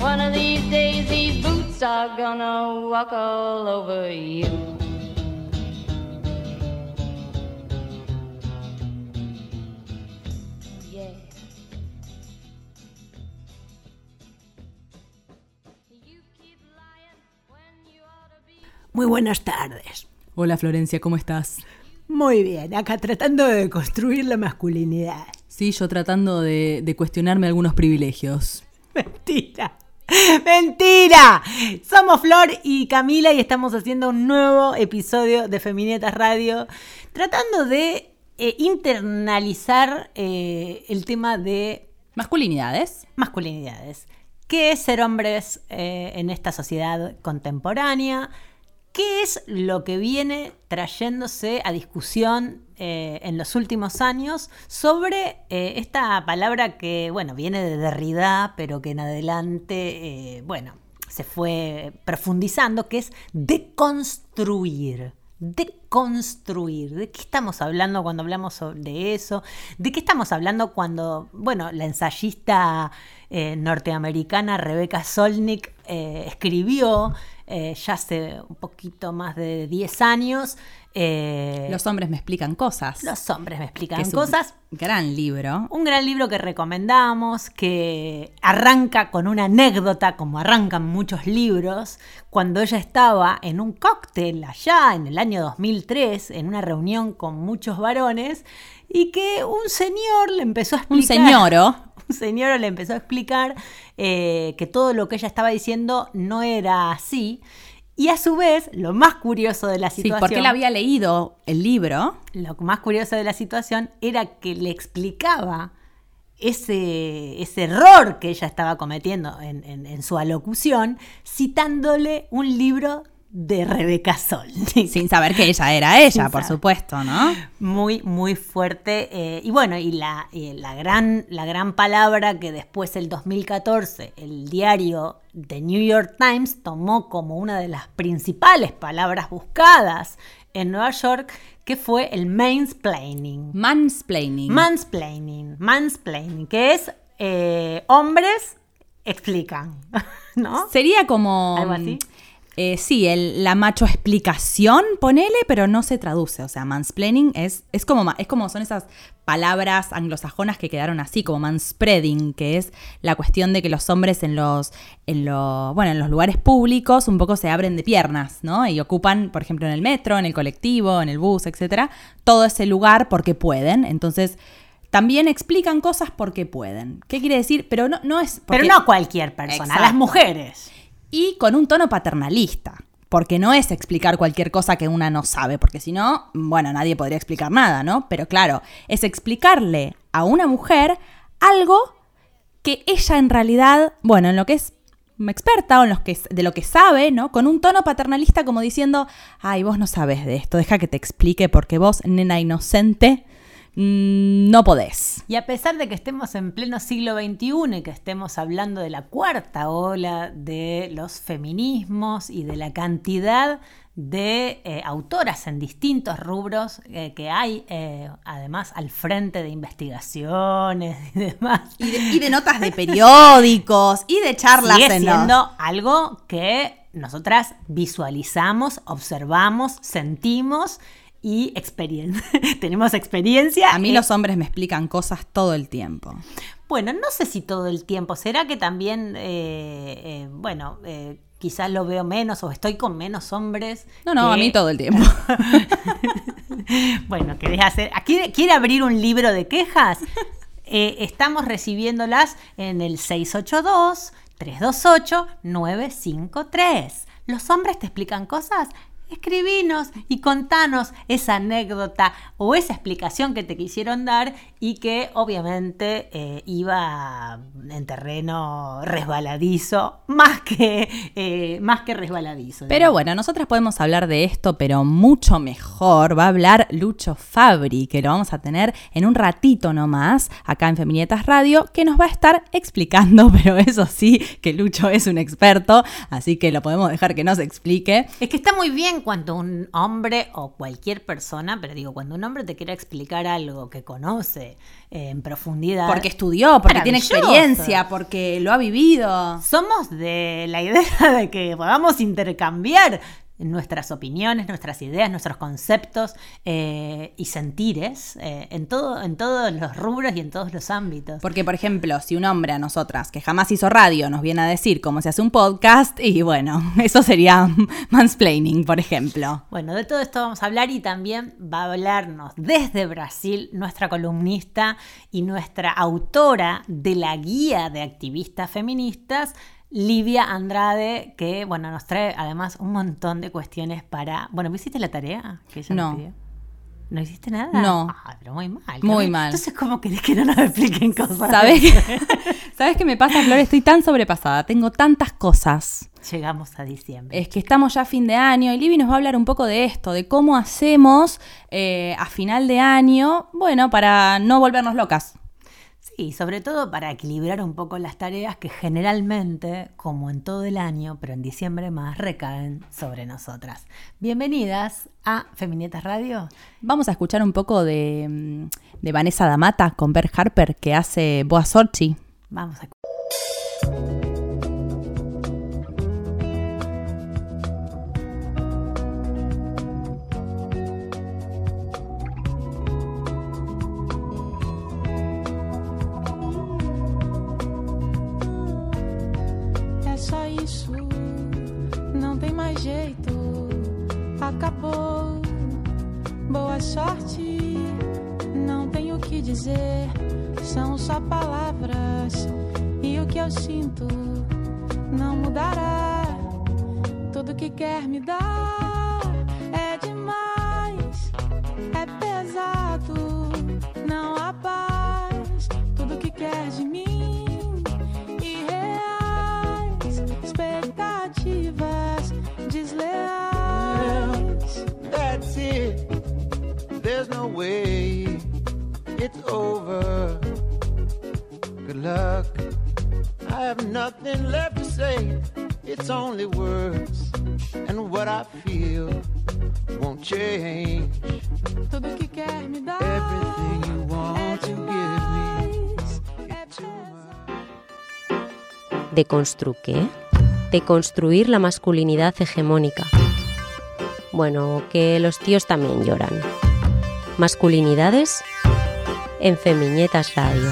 One of these days, these boots are gonna walk all over you. Muy buenas tardes. Hola Florencia, ¿cómo estás? Muy bien, acá tratando de construir la masculinidad. Sí, yo tratando de, de cuestionarme algunos privilegios. Mentira. Mentira. Somos Flor y Camila y estamos haciendo un nuevo episodio de Feminetas Radio tratando de eh, internalizar eh, el tema de Masculinidades. masculinidades. ¿Qué es ser hombres eh, en esta sociedad contemporánea? ¿Qué es lo que viene trayéndose a discusión eh, en los últimos años sobre eh, esta palabra que, bueno, viene de Derrida, pero que en adelante, eh, bueno, se fue profundizando, que es deconstruir? Deconstruir. ¿De qué estamos hablando cuando hablamos de eso? ¿De qué estamos hablando cuando, bueno, la ensayista norteamericana Rebecca Solnit escribió eh, ya hace un poquito más de 10 años? eh, Los hombres me explican cosas. los hombres me explican es un cosas. gran libro. Un gran libro que recomendamos, que arranca con una anécdota, como arrancan muchos libros, cuando ella estaba en un cóctel allá en el año 2003, en una reunión con muchos varones, y que un señor le empezó a explicar... Un señor le empezó a explicar eh, que todo lo que ella estaba diciendo no era así. Y a su vez, lo más curioso de la Sí, situación... porque él había leído el libro. Lo más curioso de la situación era que le explicaba ese, ese error que ella estaba cometiendo en, en- en su alocución, citándole un libro de Rebeca Solnit. Sin saber que ella era ella, Sin por saber. supuesto, ¿no? Muy, muy fuerte. eh, y bueno, y, la, y la, gran, la gran palabra que después, el 2014, el diario The New York Times tomó como una de las principales palabras buscadas en Nueva York, que fue el mansplaining. Mansplaining. Mansplaining, mansplaining, que es eh, hombres explican, ¿no? Sería como. Algo así. Eh, sí, el- la macho explicación, ponele, pero no se traduce. O sea, mansplaining es, es, como, es como son esas palabras anglosajonas que quedaron así, como manspreading, que es la cuestión de que los hombres en los, en lo- bueno, en los lugares públicos un poco se abren de piernas, ¿no? Y ocupan, por ejemplo, en el metro, en el colectivo, en el bus, etcétera, todo ese lugar porque pueden. Entonces. También explican cosas porque pueden. ¿Qué quiere decir? Pero no, no es. Pero no a cualquier persona, a las Exacto. mujeres. Y con un tono paternalista. Porque no es explicar cualquier cosa que una no sabe, porque si no, bueno, nadie podría explicar nada, ¿no? Pero claro, es explicarle a una mujer algo que ella en realidad, bueno, en lo que es experta o en los que, de lo que sabe, ¿no? Con un tono paternalista como diciendo, ay, vos no sabes de esto, deja que te explique porque vos, nena inocente, no podés. Y a pesar de que estemos en pleno siglo XXI y que estemos hablando de la cuarta ola de los feminismos y de la cantidad de eh, autoras en distintos rubros eh, que hay, eh, además al frente de investigaciones y demás, Y de, y de notas de periódicos, y de charlas sigue en los- siendo algo que nosotras visualizamos, observamos, sentimos y experiencia. Tenemos experiencia. A mí eh, los hombres me explican cosas todo el tiempo. Bueno, no sé si todo el tiempo. ¿Será que también, eh, eh, bueno, quizás lo veo menos o estoy con menos hombres? No, no, a mí todo el tiempo. Bueno, ¿querés hacer? ¿Quiere, quiere abrir un libro de quejas? Estamos recibiéndolas en el 682-328-953. ¿Los hombres te explican cosas? Escribinos y contanos esa anécdota o esa explicación que te quisieron dar y que obviamente eh, iba en terreno resbaladizo, más que, eh, más que resbaladizo. Pero bueno, nosotras podemos hablar de esto, pero mucho mejor va a hablar Lucho Fabri, que lo vamos a tener en un ratito nomás, acá en Feminietas Radio, que nos va a estar explicando, pero eso sí, que Lucho es un experto, así que lo podemos dejar que nos explique. Es que está muy bien cuando un hombre o cualquier persona, pero digo, cuando un hombre te quiere explicar algo que conoce eh, en profundidad. Porque estudió, porque tiene experiencia, porque lo ha vivido. somos de la idea de que podamos intercambiar nuestras opiniones, nuestras ideas, nuestros conceptos eh, y sentires eh, en, todo, en todos los rubros y en todos los ámbitos. Porque, por ejemplo, si un hombre a nosotras, que jamás hizo radio, nos viene a decir cómo se hace un podcast, y bueno, eso sería mansplaining, por ejemplo. Bueno, de todo esto vamos a hablar y también va a hablarnos desde Brasil nuestra columnista y nuestra autora de la guía de activistas feministas, Livia Andrade, que bueno, nos trae además un montón de cuestiones para... Bueno, ¿me hiciste la tarea? Que ella No. pidió? ¿No hiciste nada? No. Ah, pero muy mal. Muy mal. Entonces, ¿cómo querés que no nos expliquen cosas? ¿Sabes qué, ¿Sabes qué me pasa, Flor? Estoy tan sobrepasada, tengo tantas cosas. Llegamos a diciembre. Es que estamos ya a fin de año y Libby nos va a hablar un poco de esto, de cómo hacemos eh, a final de año, bueno, para no volvernos locas. Sí, sobre todo para equilibrar un poco las tareas que generalmente, como en todo el año, pero en diciembre más, recaen sobre nosotras. Bienvenidas a Feminietas Radio. Vamos a escuchar un poco de, mm, de Vanessa Damata con Bert Harper que hace Boa Sorchi. Vamos a É mais jeito. Acabou. Boa sorte, não tenho o que dizer. São só palavras e o que eu sinto não mudará. Tudo que quer me dar it's over. Good luck. I have nothing left to say. It's only words. And what I feel won't change. Tudo que quer me dar Everything you want to give me. much. ¿Deconstru qué? Deconstruir la masculinidad hegemónica. Bueno, que los tíos también lloran. Masculinidades en Femiñetas Radio.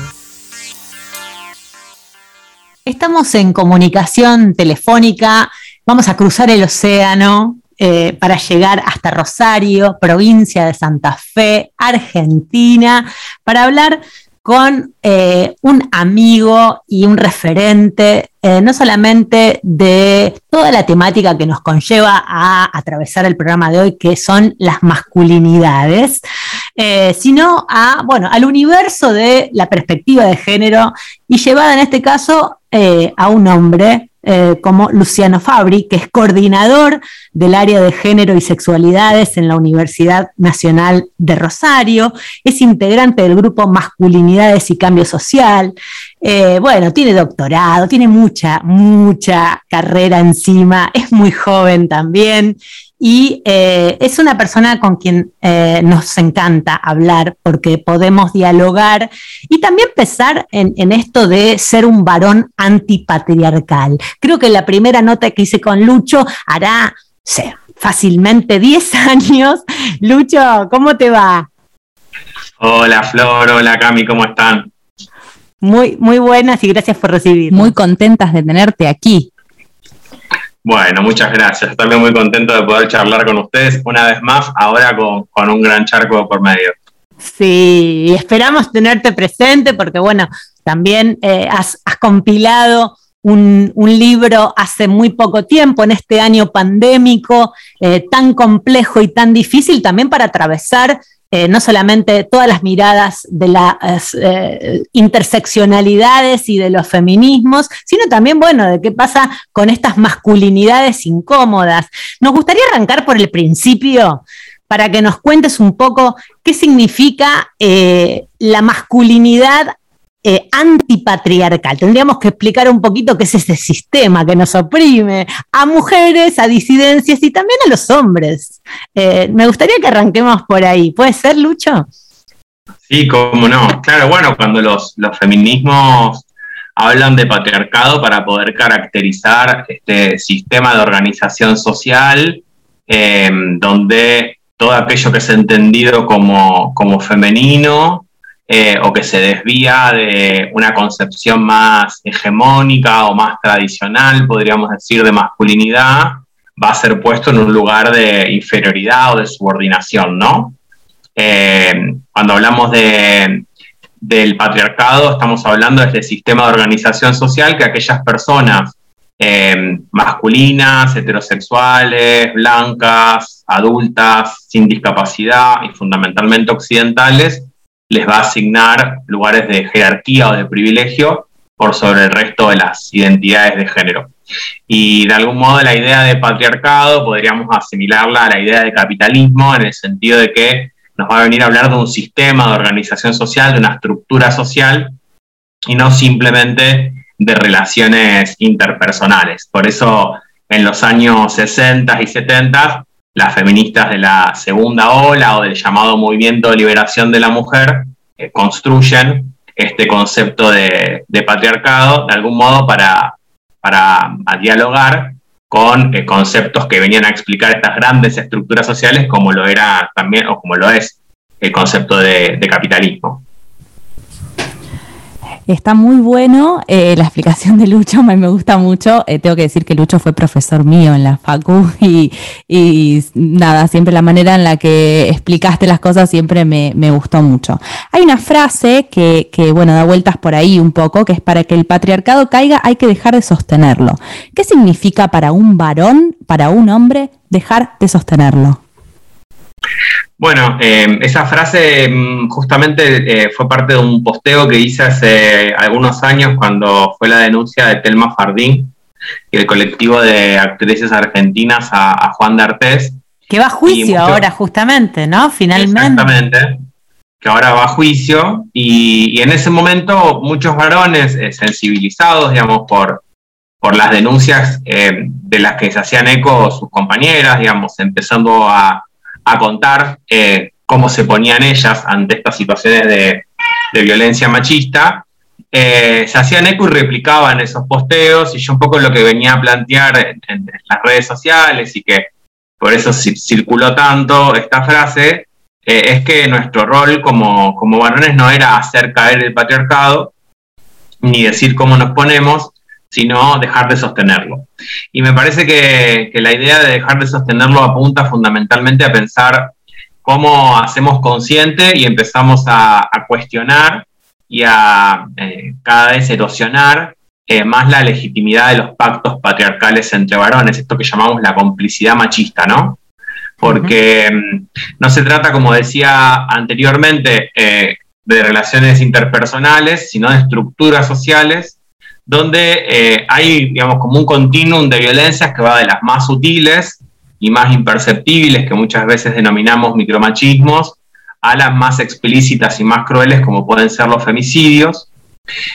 Estamos en comunicación telefónica, vamos a cruzar el océano eh, para llegar hasta Rosario, provincia de Santa Fe, Argentina, para hablar con eh, un amigo y un referente, eh, no solamente de toda la temática que nos conlleva a atravesar el programa de hoy, que son las masculinidades, eh, sino a, bueno, al universo de la perspectiva de género y llevada en este caso a un hombre eh, como Luciano Fabri, que es coordinador del área de género y sexualidades en la Universidad Nacional de Rosario, es integrante del grupo Masculinidades y Cambio Social, eh, bueno, tiene doctorado, tiene mucha, mucha carrera encima, es muy joven también y eh, es una persona con quien eh, nos encanta hablar porque podemos dialogar y también pensar en, en esto de ser un varón antipatriarcal. Creo que la primera nota que hice con Lucho hará, sé, fácilmente 10 años. Lucho, ¿cómo te va? Hola Flor, hola Cami, ¿cómo están? Muy, muy buenas y gracias por recibir. Muy contentas de tenerte aquí. Bueno, muchas gracias. También muy contento de poder charlar con ustedes una vez más, ahora con, con un gran charco por medio. Sí, esperamos tenerte presente porque, bueno, también eh, has, has, compilado un, un, libro hace muy poco tiempo, en este año pandémico, eh, tan complejo y tan difícil también para atravesar eh, no solamente todas las miradas de las eh, interseccionalidades y de los feminismos, sino también, bueno, de qué pasa con estas masculinidades incómodas. Nos gustaría arrancar por el principio para que nos cuentes un poco qué significa eh, la masculinidad eh, antipatriarcal. Tendríamos que explicar un poquito qué es ese sistema que nos oprime a mujeres, a disidencias y también a los hombres. Eh, me gustaría que arranquemos por ahí. ¿Puede ser, Lucho? Sí, cómo no. Claro, bueno, cuando los, los feminismos hablan de patriarcado para poder caracterizar este sistema de organización social eh, donde todo aquello que es entendido como, como femenino eh, o que se desvía de una concepción más hegemónica o más tradicional, podríamos decir, de masculinidad, va a ser puesto en un lugar de inferioridad o de subordinación, ¿no? Eh, cuando hablamos de, del patriarcado, estamos hablando de este sistema de organización social que aquellas personas eh, masculinas, heterosexuales, blancas, adultas, sin discapacidad y fundamentalmente occidentales, les va a asignar lugares de jerarquía o de privilegio por sobre el resto de las identidades de género. Y de algún modo la idea de patriarcado podríamos asimilarla a la idea de capitalismo en el sentido de que nos va a venir a hablar de un sistema de organización social, de una estructura social y no simplemente de relaciones interpersonales. Por eso en los años 60 y 70 las feministas de la segunda ola o del llamado movimiento de liberación de la mujer eh, construyen este concepto de, patriarcado de algún modo para, para dialogar con eh, conceptos que venían a explicar estas grandes estructuras sociales como lo era también o como lo es el concepto de capitalismo. Está muy bueno eh, la explicación de Lucho, me, me gusta mucho. Eh, tengo que decir que Lucho fue profesor mío en la Facu y, y, nada, siempre la manera en la que explicaste las cosas siempre me, me gustó mucho. Hay una frase que, que, bueno, da vueltas por ahí un poco, que es para que el patriarcado caiga hay que dejar de sostenerlo. ¿Qué significa para un varón, para un hombre, dejar de sostenerlo? Bueno, eh, esa frase justamente eh, fue parte de un posteo que hice hace algunos años cuando fue la denuncia de Telma Fardín y el colectivo de actrices argentinas a, a Juan de Artés. Que va a juicio mucho, ahora, justamente, ¿no? Finalmente. Exactamente. Que ahora va a juicio. Y, y en ese momento muchos varones eh, sensibilizados, digamos, por, por las denuncias de las que se hacían eco sus compañeras, digamos, empezando a a contar eh, cómo se ponían ellas ante estas situaciones de, violencia machista, eh, se hacían eco y replicaban esos posteos y yo un poco lo que venía a plantear en, en las redes sociales y que por eso circuló tanto esta frase, eh, es que nuestro rol como, como varones no era hacer caer el patriarcado, ni decir cómo nos ponemos, sino dejar de sostenerlo. Y me parece que, que, la idea de dejar de sostenerlo apunta fundamentalmente a pensar cómo hacemos consciente y empezamos a, a cuestionar y a eh, cada vez erosionar eh, más la legitimidad de los pactos patriarcales entre varones, esto que llamamos la complicidad machista, ¿no? Porque -huh. no se trata, como decía anteriormente, eh, de relaciones interpersonales, sino de estructuras sociales donde eh, hay, digamos, como un continuum de violencias que va de las más sutiles y más imperceptibles, que muchas veces denominamos micromachismos, a las más explícitas y más crueles, como pueden ser los femicidios.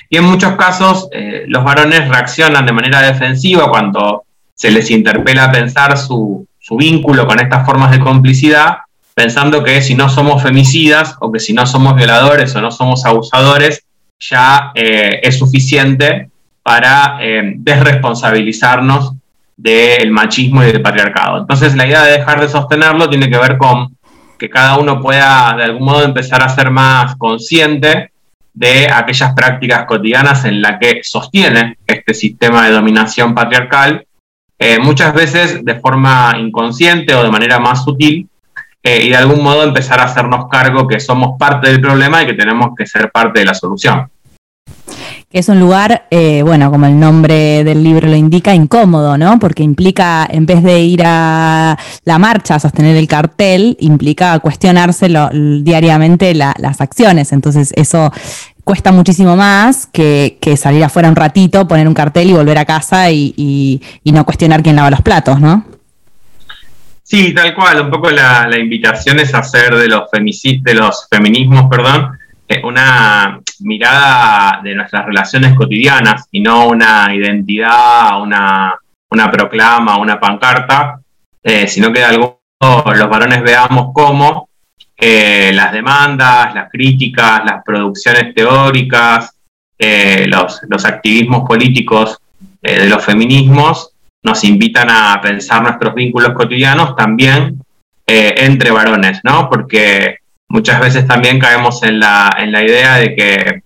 Y en muchos casos, eh, los varones reaccionan de manera defensiva cuando se les interpela a pensar su, vínculo con estas formas de complicidad, pensando que si no somos femicidas o que si no somos violadores o no somos abusadores, ya eh, es suficiente para eh, desresponsabilizarnos del machismo y del patriarcado. Entonces la idea de dejar de sostenerlo tiene que ver con que cada uno pueda de algún modo empezar a ser más consciente de aquellas prácticas cotidianas en las que sostiene este sistema de dominación patriarcal, eh, muchas veces de forma inconsciente o de manera más sutil, eh, y de algún modo empezar a hacernos cargo que somos parte del problema y que tenemos que ser parte de la solución. Es un lugar, eh, bueno, como el nombre del libro lo indica, incómodo, ¿no? Porque implica, en vez de ir a la marcha a sostener el cartel, implica cuestionarse diariamente las acciones. Entonces, eso cuesta muchísimo más que, salir afuera un ratito, poner un cartel y volver a casa y, no cuestionar quién lava los platos, ¿no? Sí, tal cual. Un poco la, invitación es hacer de los, de los feminismos, perdón, una mirada de nuestras relaciones cotidianas y no una identidad, una, una proclama, una pancarta, eh, sino que de algún modo los varones veamos cómo eh, las demandas, las críticas, las producciones teóricas, los, los, activismos políticos de los feminismos nos invitan a pensar nuestros vínculos cotidianos también entre varones, ¿no? Porque muchas veces también caemos en la, en la idea de que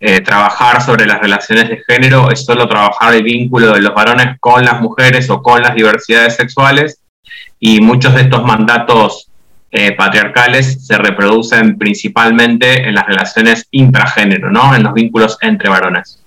eh, trabajar sobre las relaciones de género es solo trabajar el vínculo de los varones con las mujeres o con las diversidades sexuales y muchos de estos mandatos eh, patriarcales se reproducen principalmente en las relaciones intragénero, ¿no? en los vínculos entre varones.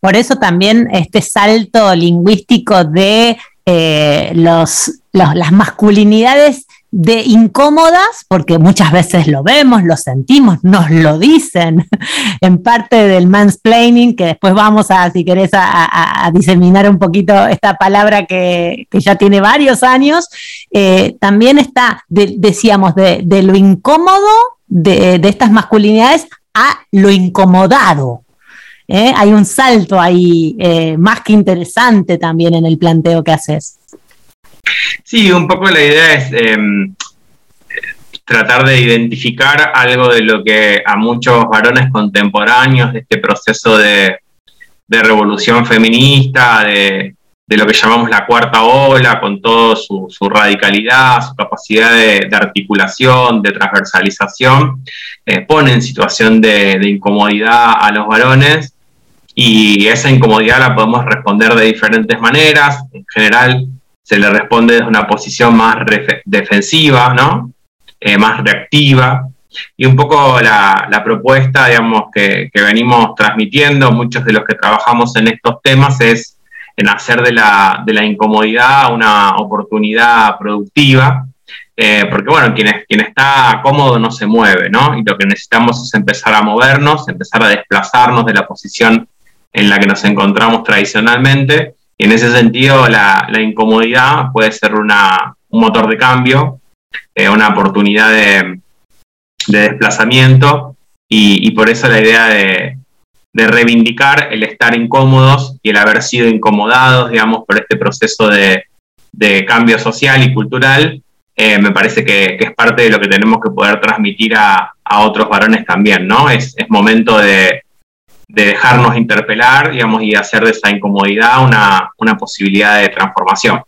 Por eso también este salto lingüístico de eh, los, las masculinidades de incómodas, porque muchas veces lo vemos, lo sentimos, nos lo dicen en parte del mansplaining, que después vamos a, si querés, a, diseminar un poquito esta palabra que, ya tiene varios años, eh, también está, decíamos, de, lo incómodo de, estas masculinidades a lo incomodado. ¿eh? Hay un salto ahí eh, más que interesante también en el planteo que haces. Sí, un poco la idea es em, tratar de identificar algo de lo que a muchos varones contemporáneos de este proceso de, revolución feminista, de, lo que llamamos la cuarta ola, con toda su, radicalidad, su capacidad de, articulación, de transversalización, eh, pone en situación de, de incomodidad a los varones y esa incomodidad la podemos responder de diferentes maneras. En general, se le responde desde una posición más defensiva, ¿no? Eh, más reactiva. Y un poco la, propuesta, digamos, que, venimos transmitiendo, muchos de los que trabajamos en estos temas, es en hacer de la, incomodidad una oportunidad productiva, eh, porque bueno, quien, quien está cómodo no se mueve, ¿no? Y lo que necesitamos es empezar a movernos, empezar a desplazarnos de la posición en la que nos encontramos tradicionalmente en ese sentido, la, incomodidad puede ser un motor de cambio, eh, una oportunidad de, desplazamiento, y, por eso la idea de, reivindicar el estar incómodos y el haber sido incomodados, digamos, por este proceso de, cambio social y cultural, eh, me parece que, es parte de lo que tenemos que poder transmitir a, otros varones también, ¿no? es momento de, de dejarnos interpelar, digamos, y hacer de esa incomodidad una, posibilidad de transformación.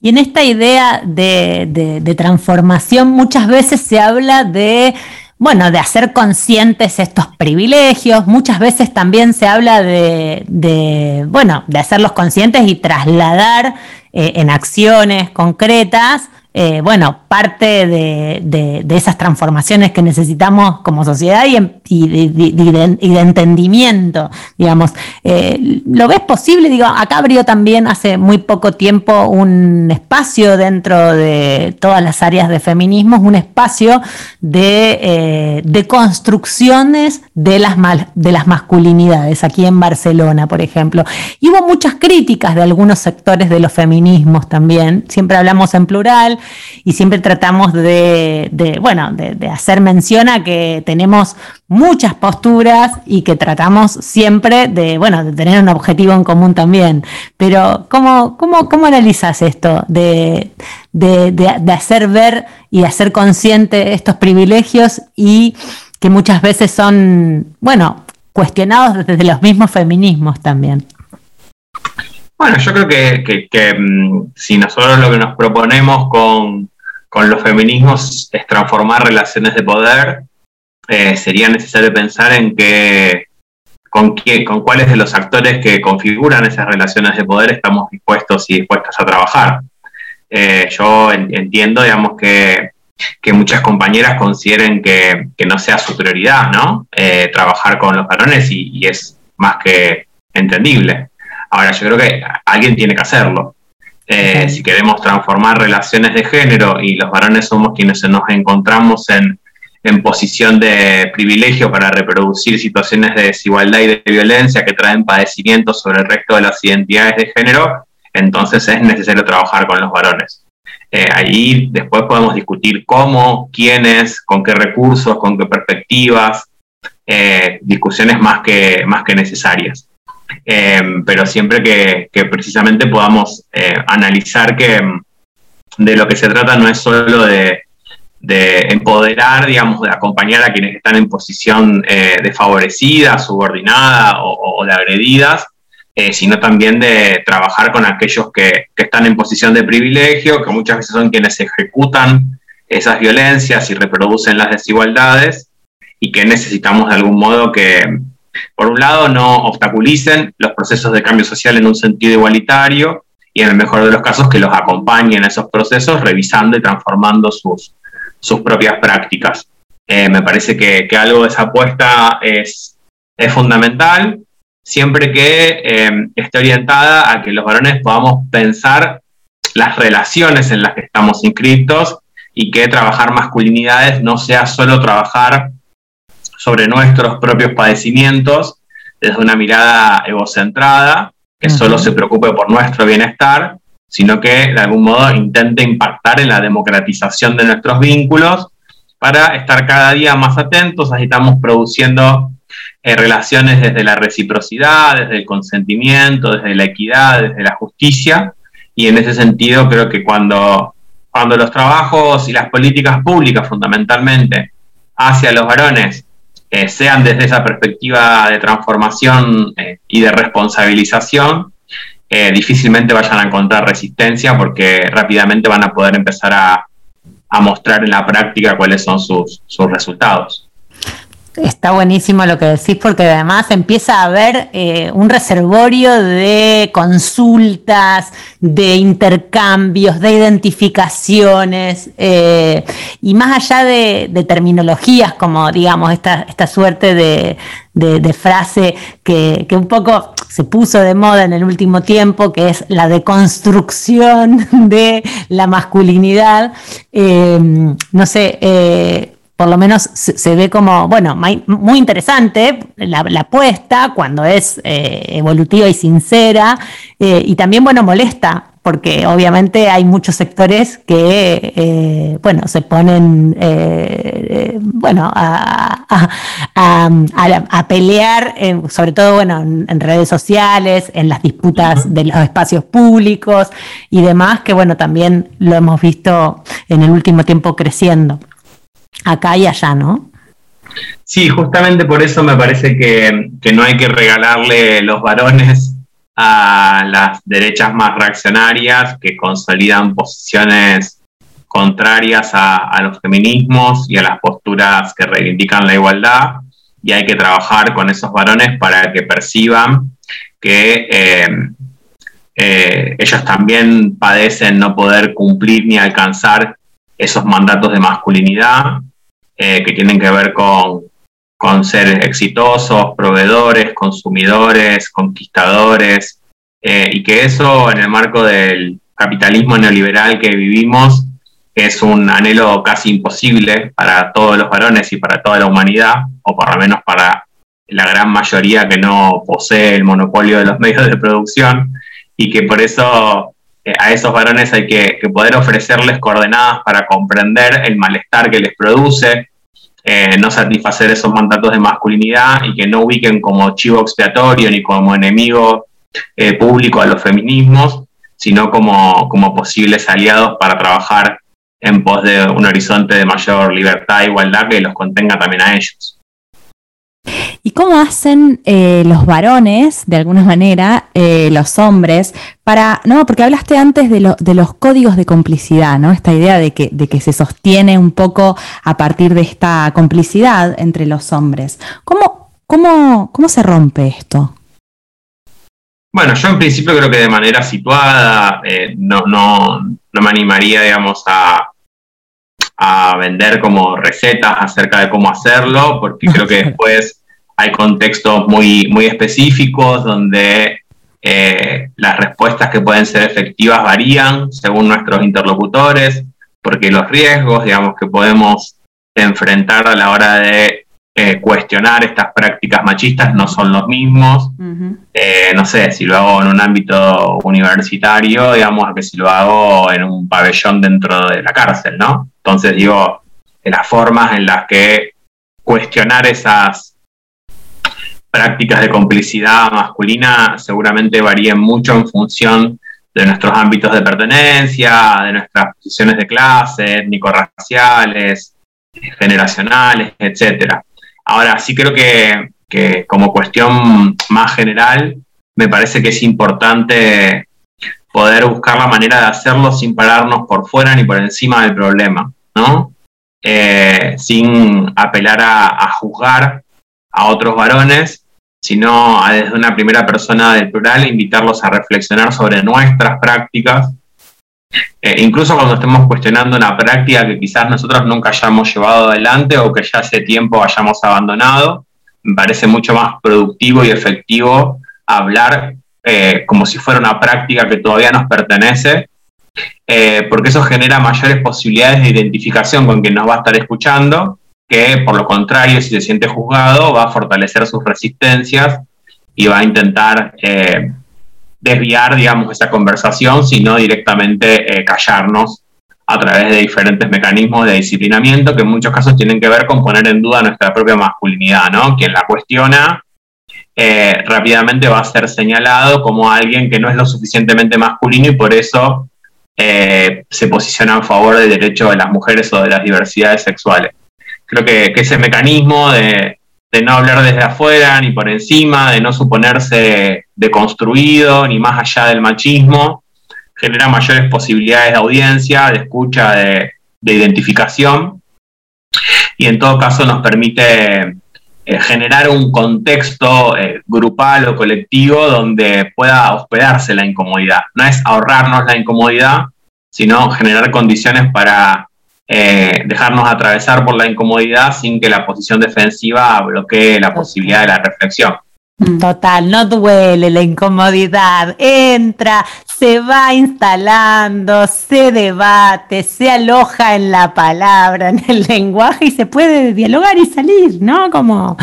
Y en esta idea de, transformación muchas veces se habla de, bueno, de hacer conscientes estos privilegios, muchas veces también se habla de, bueno, de hacerlos conscientes y trasladar eh, en acciones concretas eh, bueno, parte de, esas transformaciones que necesitamos como sociedad y, de, entendimiento, digamos. Eh, ¿Lo ves posible? Digo, acá abrió también hace muy poco tiempo un espacio dentro de todas las áreas de feminismo, un espacio de, eh, construcciones de las, de las masculinidades, aquí en Barcelona, por ejemplo. Y hubo muchas críticas de algunos sectores de los feminismos también, siempre hablamos en plural, y siempre tratamos de, bueno, de, hacer mención a que tenemos muchas posturas y que tratamos siempre de, bueno, de tener un objetivo en común también. Pero, ¿cómo, cómo, cómo analizas esto de, de hacer ver y hacer consciente estos privilegios y que muchas veces son, bueno, cuestionados desde los mismos feminismos también? Bueno, yo creo que, que- mm, si nosotros lo que nos proponemos con, con los feminismos es transformar relaciones de poder, eh, sería necesario pensar en que con, qué, con cuáles de los actores que configuran esas relaciones de poder estamos dispuestos y dispuestas a trabajar. Eh, yo en- entiendo, digamos, que, que muchas compañeras consideren que, que no sea su prioridad, ¿no? Eh, trabajar con los varones y es más que entendible. Ahora, yo creo que alguien tiene que hacerlo. Eh, Si queremos transformar relaciones de género y los varones somos quienes nos encontramos en, en posición de privilegio para reproducir situaciones de desigualdad y de violencia que traen padecimientos sobre el resto de las identidades de género, entonces es necesario trabajar con los varones. Eh, ahí después podemos discutir cómo, quiénes, con qué recursos, con qué perspectivas, eh, discusiones más que, más que necesarias. Eh, pero siempre que, precisamente podamos eh, analizar que mm, de lo que se trata no es solo de, de empoderar, digamos, de acompañar a quienes están en posición eh, desfavorecida, subordinada o, de agredidas, eh, sino también de trabajar con aquellos que, que están en posición de privilegio, que muchas veces son quienes ejecutan esas violencias y reproducen las desigualdades y que necesitamos de algún modo que, por un lado, no obstaculicen los procesos de cambio social en un sentido igualitario y en el mejor de los casos que los acompañen a esos procesos revisando y transformando sus, sus propias prácticas. Eh, me parece que, que algo de esa apuesta es, es fundamental, siempre que eh, esté orientada a que los varones podamos pensar las relaciones en las que estamos inscritos y que trabajar masculinidades no sea solo trabajar sobre nuestros propios padecimientos desde una mirada egocentrada, que solo se preocupe por nuestro bienestar, sino que de algún modo intente impactar en la democratización de nuestros vínculos para estar cada día más atentos, así estamos produciendo eh, relaciones desde la reciprocidad, desde el consentimiento, desde la equidad, desde la justicia, y en ese sentido creo que cuando, cuando los trabajos y las políticas públicas fundamentalmente hacia los varones eh, sean desde esa perspectiva de transformación eh, y de responsabilización, eh, difícilmente vayan a encontrar resistencia porque rápidamente van a poder empezar a, mostrar en la práctica cuáles son sus resultados. Está buenísimo lo que decís porque además empieza a haber eh, un reservorio de consultas, de intercambios, de identificaciones eh, y más allá de, terminologías como digamos esta, esta suerte de, de- frase que, que un poco se puso de moda en el último tiempo, que es la deconstrucción de la masculinidad. Eh, no sé, por lo menos se, ve como, bueno, muy interesante la, apuesta cuando es eh, evolutiva y sincera, eh, y también, bueno, molesta, porque obviamente hay muchos sectores que, eh, bueno, se ponen, bueno, a, a- a- pelear, sobre todo, bueno, en, en redes sociales, en las disputas de los espacios públicos y demás, que, bueno, también lo hemos visto en el último tiempo creciendo acá y allá, ¿no? Sí, justamente por eso me parece que, no hay que regalarle los varones a las derechas más reaccionarias que consolidan posiciones contrarias a, a los feminismos y a las posturas que reivindican la igualdad y hay que trabajar con esos varones para que perciban que eh, eh, ellos también padecen no poder cumplir ni alcanzar esos mandatos de masculinidad eh, que tienen que ver con, con ser exitosos, proveedores, consumidores, conquistadores, eh, y que eso en el marco del capitalismo neoliberal que vivimos es un anhelo casi imposible para todos los varones y para toda la humanidad, o por lo menos para la gran mayoría que no posee el monopolio de los medios de producción, y que por eso a esos varones hay que, que poder ofrecerles coordenadas para comprender el malestar que les produce, eh, no satisfacer esos mandatos de masculinidad y que no ubiquen como chivo expiatorio ni como enemigo eh, público a los feminismos, sino como, como posibles aliados para trabajar en pos de un horizonte de mayor libertad e igualdad que los contenga también a ellos. ¿Y cómo hacen eh, los varones, de alguna manera, eh, los hombres, para, no, porque hablaste antes de, lo- de los códigos de complicidad, ¿no? Esta idea de que, de que se sostiene un poco a partir de esta complicidad entre los hombres. ¿Cómo, cómo, cómo se rompe esto? Bueno, yo en principio creo que de manera situada, eh, no, no, no me animaría, digamos, a, a vender como recetas acerca de cómo hacerlo, porque creo que después hay contextos muy, muy específicos donde eh, las respuestas que pueden ser efectivas varían según nuestros interlocutores, porque los riesgos, digamos, que podemos enfrentar a la hora de eh, cuestionar estas prácticas machistas no son los mismos eh, no sé, si lo hago en un ámbito universitario, digamos, que si lo hago en un pabellón dentro de la cárcel, ¿no? Entonces, digo, las formas en las que cuestionar esas prácticas de complicidad masculina seguramente varían mucho en función de nuestros ámbitos de pertenencia, de nuestras posiciones de clase, étnico-raciales, generacionales, etcétera. Ahora, sí creo que, que como cuestión más general, me parece que es importante poder buscar la manera de hacerlo sin pararnos por fuera ni por encima del problema, ¿no? Eh, sin apelar a, a juzgar a otros varones, sino a desde una primera persona del plural invitarlos a reflexionar sobre nuestras prácticas, eh, incluso cuando estemos cuestionando una práctica que quizás nosotros nunca hayamos llevado adelante o que ya hace tiempo hayamos abandonado, me parece mucho más productivo y efectivo hablar eh, como si fuera una práctica que todavía nos pertenece, eh, porque eso genera mayores posibilidades de identificación con quien nos va a estar escuchando, que por lo contrario, si se siente juzgado, va a fortalecer sus resistencias y va a intentar desviar, digamos, esa conversación, sino directamente eh, callarnos a través de diferentes mecanismos de disciplinamiento que en muchos casos tienen que ver con poner en duda nuestra propia masculinidad, ¿no? Quien la cuestiona eh, rápidamente va a ser señalado como alguien que no es lo suficientemente masculino y por eso eh, se posiciona a favor del derecho de las mujeres o de las diversidades sexuales. Creo que, ese mecanismo de no hablar desde afuera ni por encima, de no suponerse deconstruido ni más allá del machismo, genera mayores posibilidades de audiencia, de escucha, de, de identificación y en todo caso nos permite eh, generar un contexto eh, grupal o colectivo donde pueda hospedarse la incomodidad. No es ahorrarnos la incomodidad, sino generar condiciones para eh, dejarnos atravesar por la incomodidad sin que la posición defensiva bloquee la posibilidad de la reflexión. Total, no duele la incomodidad. Entra, se va instalando, se debate, se aloja en la palabra, en el lenguaje y se puede dialogar y salir, ¿no? Como,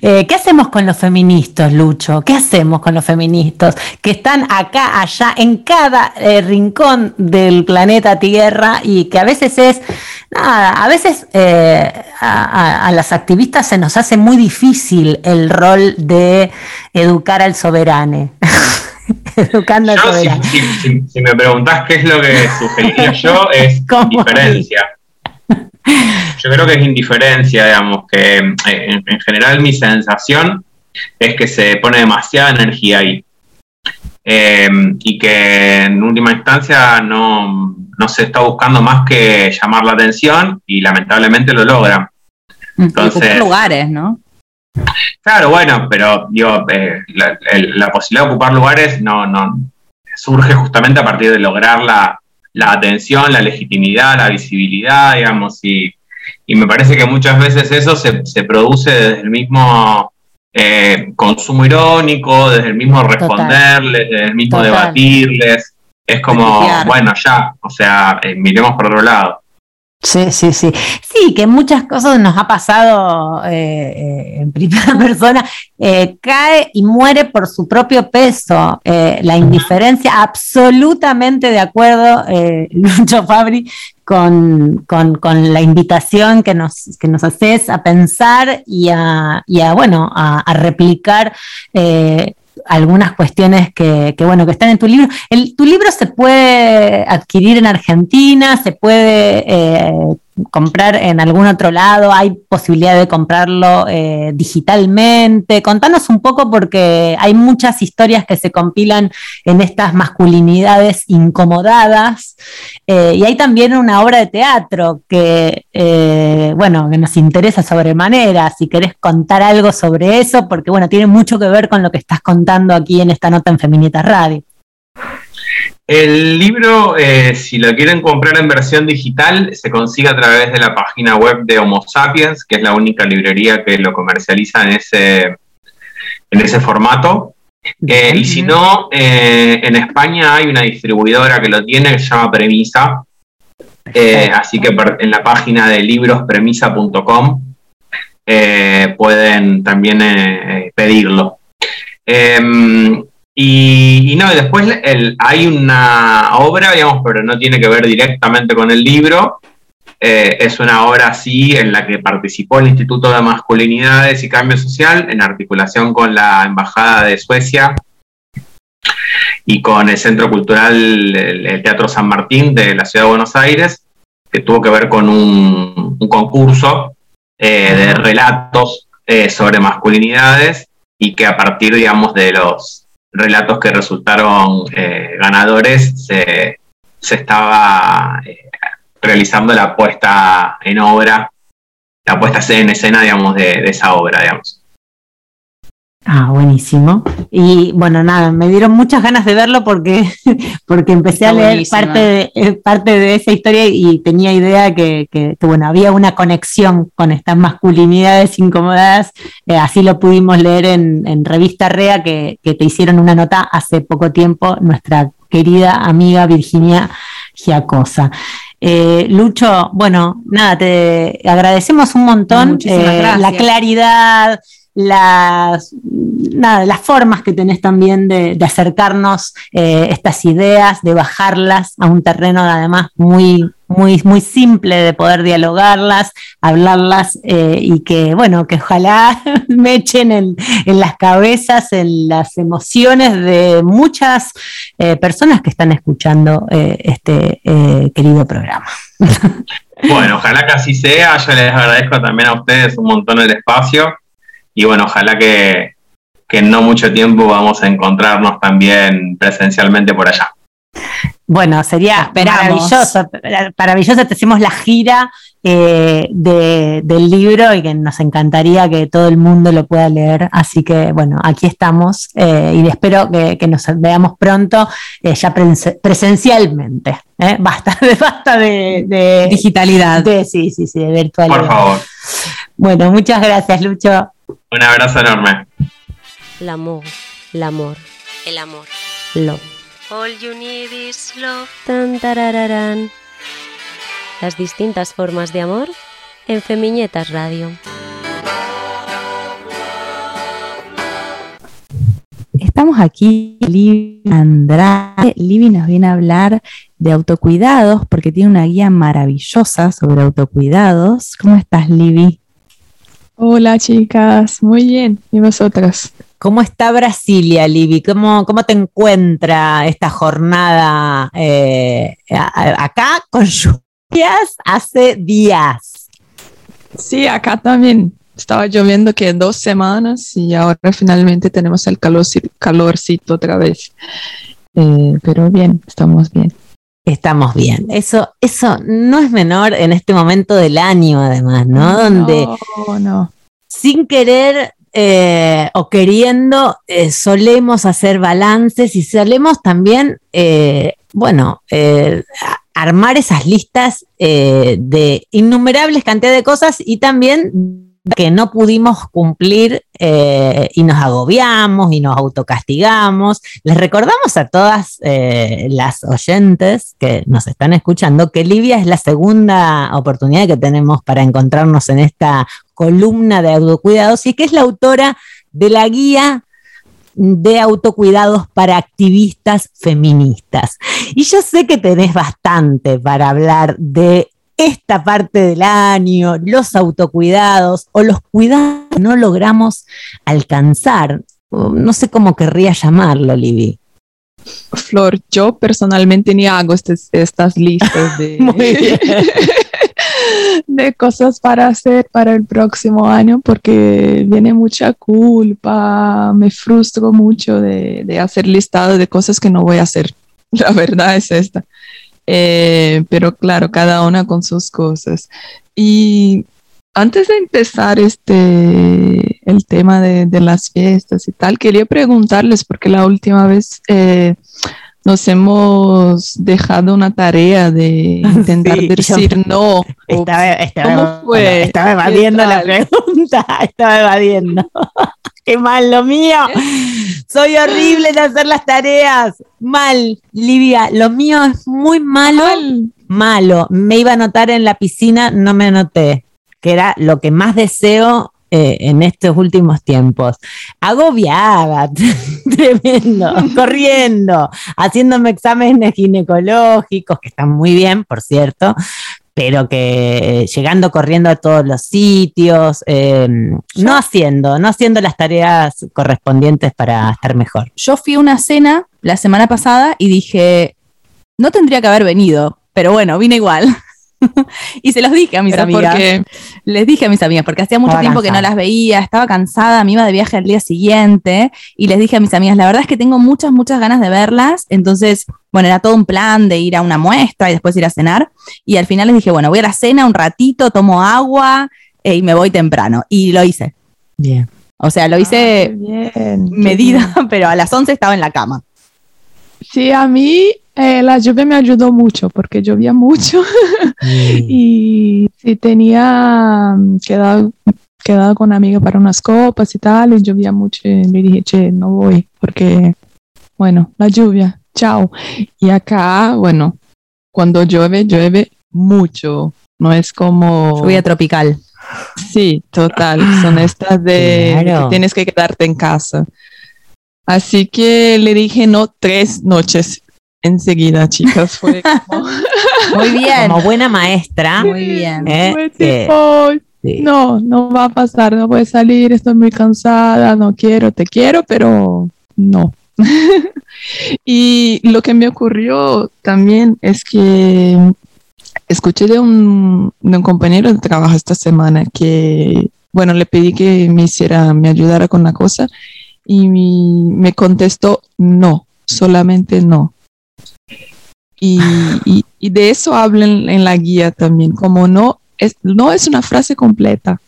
eh, ¿qué hacemos con los feministas, Lucho? ¿Qué hacemos con los feministas que están acá, allá, en cada eh, rincón del planeta Tierra y que a veces es, nada, a veces eh, a, a- a las activistas se nos hace muy difícil el rol de educar al soberano. Educando al soberano. si- si- si me preguntás qué es lo que sugeriría yo, es indiferencia. Yo creo que es indiferencia, digamos, que eh, en, en general mi sensación es que se pone demasiada energía ahí. Eh, y que en última instancia no, no se está buscando más que llamar la atención y lamentablemente lo logran. Y Entonces- ocupar lugares, ¿no? Claro, bueno, pero digo, eh, la, el- la posibilidad de ocupar lugares no, no surge justamente a partir de lograr la, la atención, la legitimidad, la visibilidad, digamos, y, y me parece que muchas veces eso se, se produce desde el mismo eh, consumo irónico, desde el mismo responderles, desde el mismo Total. debatirles. Es como, bueno, ya, o sea, eh, miremos por otro lado. Sí, sí, sí. Sí, que muchas cosas nos ha pasado eh, eh, en primera persona. Eh, cae y muere por su propio peso. Eh, la indiferencia, absolutamente de acuerdo, Lucho Fabri, con, con- con la invitación que nos, que nos haces a pensar y a, y a, bueno, a, a replicar. Algunas cuestiones que, que, bueno que están en tu libro. El, tu libro se puede adquirir en Argentina, se puede eh, comprar en algún otro lado? ¿Hay posibilidad de comprarlo eh, digitalmente? Contanos un poco porque hay muchas historias que se compilan en estas masculinidades incomodadas eh, y hay también una obra de teatro que, eh, bueno, que nos interesa sobremanera. Si querés contar algo sobre eso, porque, bueno, tiene mucho que ver con lo que estás contando aquí en esta nota en Feminitas Radio. El libro, eh, si lo quieren comprar en versión digital, se consigue a través de la página web de Homo Sapiens, que es la única librería que lo comercializa en ese, en ese formato. Eh, y si no, eh, en España hay una distribuidora que lo tiene, que se llama Premisa. Así que en la página de librospremisa.com pueden también pedirlo. Y, no, y después el- hay una obra, digamos, pero no tiene que ver directamente con el libro. Eh, es una obra así en la que participó el Instituto de Masculinidades y Cambio Social en articulación con la Embajada de Suecia y con el Centro Cultural el, Teatro San Martín de la Ciudad de Buenos Aires, que tuvo que ver con un, un concurso eh, de relatos eh, sobre masculinidades y que a partir, digamos, de los relatos que resultaron eh, ganadores, se, se estaba eh, realizando la puesta en obra, la puesta en escena, digamos, de, de esa obra, digamos. Ah, buenísimo. Y bueno, nada, me dieron muchas ganas de verlo porque, porque empecé a leer buenísima. parte de, eh, parte de esa historia y tenía idea que, que- que, bueno, había una conexión con estas masculinidades incomodadas. Eh, así lo pudimos leer en, en Revista Rea, que, que te hicieron una nota hace poco tiempo, nuestra querida amiga Virginia Giacosa. Eh, Lucho, bueno, nada, te agradecemos un montón eh, la claridad, las, nada, las formas que tenés también de, acercarnos eh, estas ideas, de bajarlas a un terreno además muy, muy, muy simple de poder dialogarlas, hablarlas eh, y que, bueno, que ojalá me echen en, las cabezas, en las emociones de muchas eh, personas que están escuchando eh, este querido programa. Bueno, ojalá que así sea. Yo les agradezco también a ustedes un montón el espacio. Y bueno, ojalá que, que en no mucho tiempo vamos a encontrarnos también presencialmente por allá. Bueno, sería maravilloso, maravilloso. Te hacemos la gira eh, de- del libro y que nos encantaría que todo el mundo lo pueda leer. Así que, bueno, aquí estamos eh, y espero que, que nos veamos pronto eh, ya presen- presencialmente. ¿eh? Basta, de, basta de, de- Digitalidad. de- sí, sí, sí, de virtualidad. Por favor. Bueno, muchas gracias, Lucho. Un abrazo enorme. L'amour, l'amor, el amor. Love. All you need is love. Tan, tarararán. Las distintas formas de amor en Femiñetas Radio. Estamos aquí, Libby Andrade. Libby nos viene a hablar de autocuidados porque tiene una guía maravillosa sobre autocuidados. ¿Cómo estás, Libby? Hola chicas, muy bien. ¿Y vosotras? ¿Cómo está Brasilia, Libby? ¿Cómo, cómo te encuentra esta jornada eh, acá con lluvias hace días? Sí, acá también. Estaba lloviendo que dos semanas y ahora finalmente tenemos el calorci- calorcito otra vez. Eh, pero bien, estamos bien. Estamos bien. Eso, eso no es menor en este momento del año, además, ¿no? Donde No, no. sin querer eh, o queriendo eh, solemos hacer balances y solemos también, eh, bueno, armar esas listas de innumerables cantidades de cosas y también que no pudimos cumplir eh, y nos agobiamos y nos autocastigamos. Les recordamos a todas eh, las oyentes que nos están escuchando que Livia es la segunda oportunidad que tenemos para encontrarnos en esta columna de autocuidados y que es la autora de la guía de autocuidados para activistas feministas. Y yo sé que tenés bastante para hablar de esta parte del año, los autocuidados o los cuidados que no logramos alcanzar. No sé cómo querría llamarlo, Libby. Flor, yo personalmente ni hago estas, estas listas de... Cosas para hacer para el próximo año porque viene mucha culpa, me frustro mucho de, de hacer listado de cosas que no voy a hacer. La verdad es esta. Eh, pero claro, cada una con sus cosas. Y antes de empezar este el tema de, de las fiestas y tal, quería preguntarles, porque la última vez eh, nos hemos dejado una tarea de intentar Sí, decir no. Estaba, estaba- ¿Cómo fue? estaba ¿Qué evadiendo la pregunta, estaba evadiendo. Qué mal lo mío. Soy horrible en hacer las tareas. Mal, Livia, lo mío es muy malo. Mal. Malo. Me iba a anotar en la piscina, no me anoté, que era lo que más deseo eh, en estos últimos tiempos. Agobiada, tremendo, corriendo, haciéndome exámenes ginecológicos, que están muy bien, por cierto, pero que eh, llegando corriendo a todos los sitios, eh, no haciendo, no haciendo las tareas correspondientes para estar mejor. Yo fui a una cena la semana pasada y dije, no tendría que haber venido, pero bueno, vine igual. y se los dije a mis Era amigas. porque Les dije a mis amigas, porque hacía mucho Estaba tiempo que no las veía, estaba cansada, me iba de viaje al día siguiente y les dije a mis amigas, la verdad es que tengo muchas, muchas ganas de verlas, entonces, bueno, era todo un plan de ir a una muestra y después ir a cenar y al final les dije, bueno, voy a la cena un ratito, tomo agua eh, y me voy temprano y lo hice. Bien. O sea, lo Ah, hice bien, medida, bien. pero a las 11 estaba en la cama. Sí, a mí eh, la lluvia me ayudó mucho porque llovía mucho y sí tenía mm, quedado, quedado con una amiga para unas copas y tal y llovía mucho y le dije, che, no voy porque, bueno, la lluvia, chao. Y acá, bueno, cuando llueve, llueve mucho. No es como... Lluvia tropical. Sí, total. Son estas de Claro. que tienes que quedarte en casa. Así que le dije no tres noches enseguida, chicas. Fue como, Muy bien. Como buena maestra. Muy bien. ¿eh? fue Eh, tipo, sí. no, no va a pasar, no voy a salir, estoy muy cansada, no quiero, te quiero, pero no. y lo que me ocurrió también es que escuché de un, de un compañero de trabajo esta semana que, bueno, le pedí que me hiciera, me ayudara con una cosa y mi- me contestó no, solamente no. Y, y- y de eso hablan en la guía también, como no es, no es una frase completa,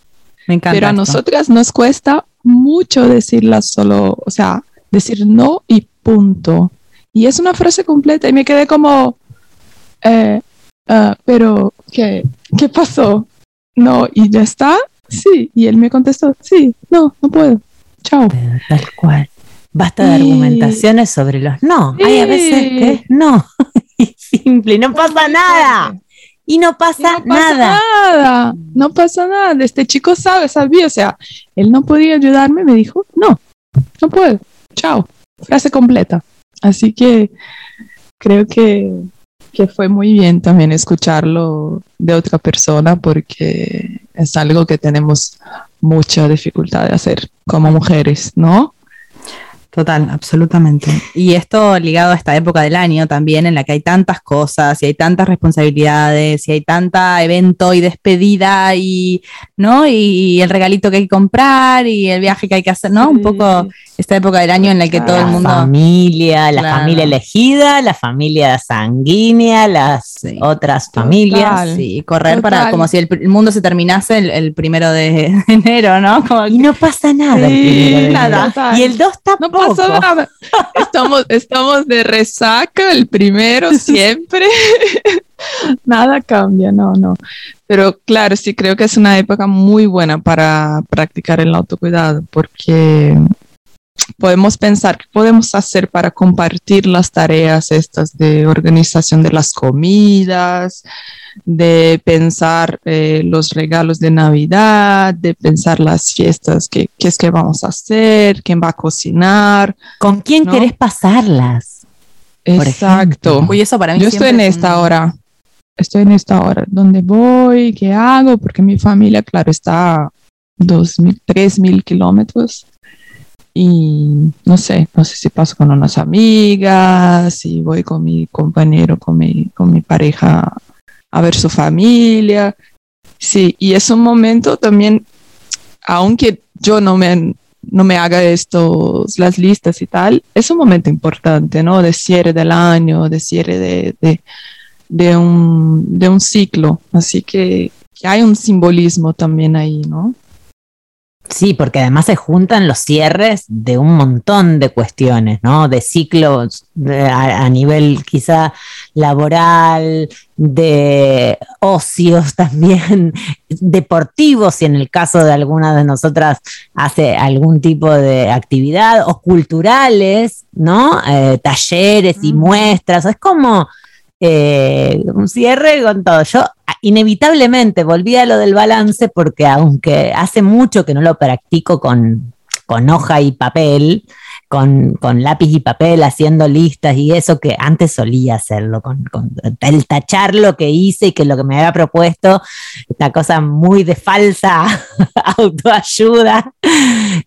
Me encanta. pero a esto. nosotras nos cuesta mucho decirla solo, o sea, decir no y punto. Y es una frase completa y me quedé como, eh, ah, pero ¿qué, ¿qué pasó? No, y ya está, sí. Y él me contestó, sí, no, no puedo, chao. Pero Tal cual. Basta de Sí. argumentaciones sobre los no. Hay a veces que es no. simple, no pasa nada. Y no pasa, no pasa nada. nada, no pasa nada. Este chico sabe, sabía, o sea, él no podía ayudarme, me dijo, no, no puedo, chao, frase completa. Así que creo que, que fue muy bien también escucharlo de otra persona porque es algo que tenemos mucha dificultad de hacer como mujeres, ¿no? Total, absolutamente. Y esto ligado a esta época del año también, en la que hay tantas cosas, y hay tantas responsabilidades, y hay tanta evento y despedida, y ¿no? Y el regalito que hay que comprar, y el viaje que hay que hacer, ¿no? Un poco esta época del año en la que todo el la mundo. familia, la Claro. familia elegida, la familia sanguínea, las Sí. otras familias. Sí, correr para como si el, mundo se terminase el, el primero de enero, ¿no? Como Y no pasa nada. el Sí, primero de nada. enero. Y el 2 No tampoco. Pasa nada. Estamos, estamos de resaca el primero siempre. nada cambia, no, no. Pero claro, sí creo que es una época muy buena para practicar el autocuidado porque podemos pensar qué podemos hacer para compartir las tareas estas de organización de las comidas, de pensar eh, los regalos de Navidad, de pensar las fiestas, qué, qué es que vamos a hacer, quién va a cocinar. ¿Con quién ¿No? querés pasarlas? Exacto. Uy, eso para mí Yo estoy en es un- esta hora. Estoy en esta hora. ¿Dónde voy? ¿Qué hago? Porque mi familia, claro, está a dos mil, tres mil kilómetros. Y no sé, no sé si paso con unas amigas, si voy con mi compañero, con mi, con mi pareja a ver su familia. Sí, y es un momento también, aunque yo no me, no me haga estos, las listas y tal, es un momento importante, ¿no? De cierre del año, de cierre de, de, un, de un ciclo. Así que, que hay un simbolismo también ahí, ¿no? Sí, porque además se juntan los cierres de un montón de cuestiones, ¿no? De ciclos de- a, a nivel quizá laboral, de ocios también, deportivos, si en el caso de alguna de nosotras hace algún tipo de actividad, o culturales, ¿no? Eh, talleres y muestras, es como eh, un cierre con todo. Yo inevitablemente volví a lo del balance porque aunque hace mucho que no lo practico con, con hoja y papel, con, con lápiz y papel haciendo listas y eso que antes solía hacerlo, con, el tachar lo que hice y que lo que me había propuesto, esta cosa muy de falsa autoayuda,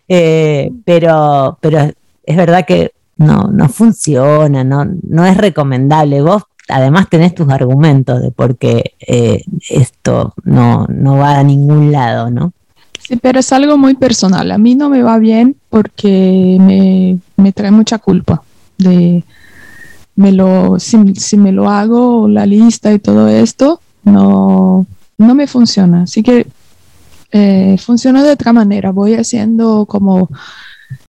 Eh, pero, pero es verdad que no, no funciona, no, no es recomendable. Vos además tenés tus argumentos de por qué eh, esto no, no va a ningún lado, ¿no? Sí, pero es algo muy personal. A mí no me va bien porque me, me trae mucha culpa de me lo, si, si me lo hago la lista y todo esto, no, no me funciona. Así que eh, funciona de otra manera. Voy haciendo como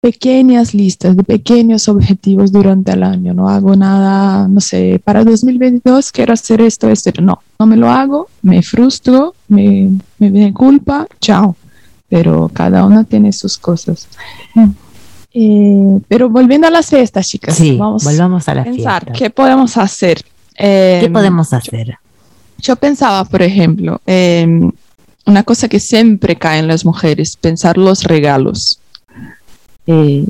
pequeñas listas de pequeños objetivos durante el año. No hago nada, no sé, para 2022 quiero hacer esto, esto. No, no me lo hago, me frustro, me, me viene culpa, chao. Pero cada uno tiene sus cosas. Eh, pero volviendo a las fiestas, chicas, Sí, vamos volvamos a la pensar, fiesta. ¿qué podemos hacer? ¿Qué Eh, podemos hacer? yo pensaba, por ejemplo, em, una cosa que siempre cae en las mujeres, pensar los regalos. Eh,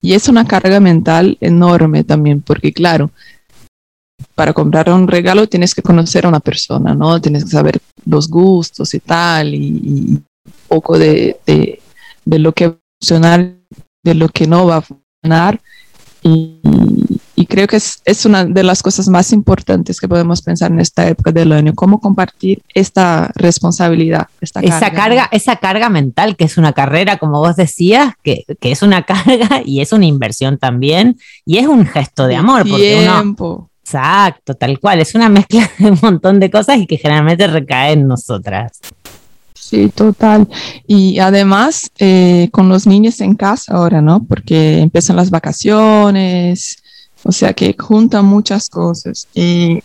y es una carga mental enorme también, porque claro, para comprar un regalo tienes que conocer a una persona, ¿no? Tienes que saber los gustos y tal, y, un poco de, de- lo que va a funcionar, de lo que no va a funcionar. Y creo que es, es una de las cosas más importantes que podemos pensar en esta época del año, cómo compartir esta responsabilidad, esta Esa carga, esa carga mental que es una carrera, como vos decías, que, que es una carga y es una inversión también, y es un gesto de amor, porque uno, tiempo. exacto, tal cual, es una mezcla de un montón de cosas y que generalmente recae en nosotras. Sí, total. Y además, eh, con los niños en casa ahora, ¿no? Porque empiezan las vacaciones, o sea que juntan muchas cosas. Y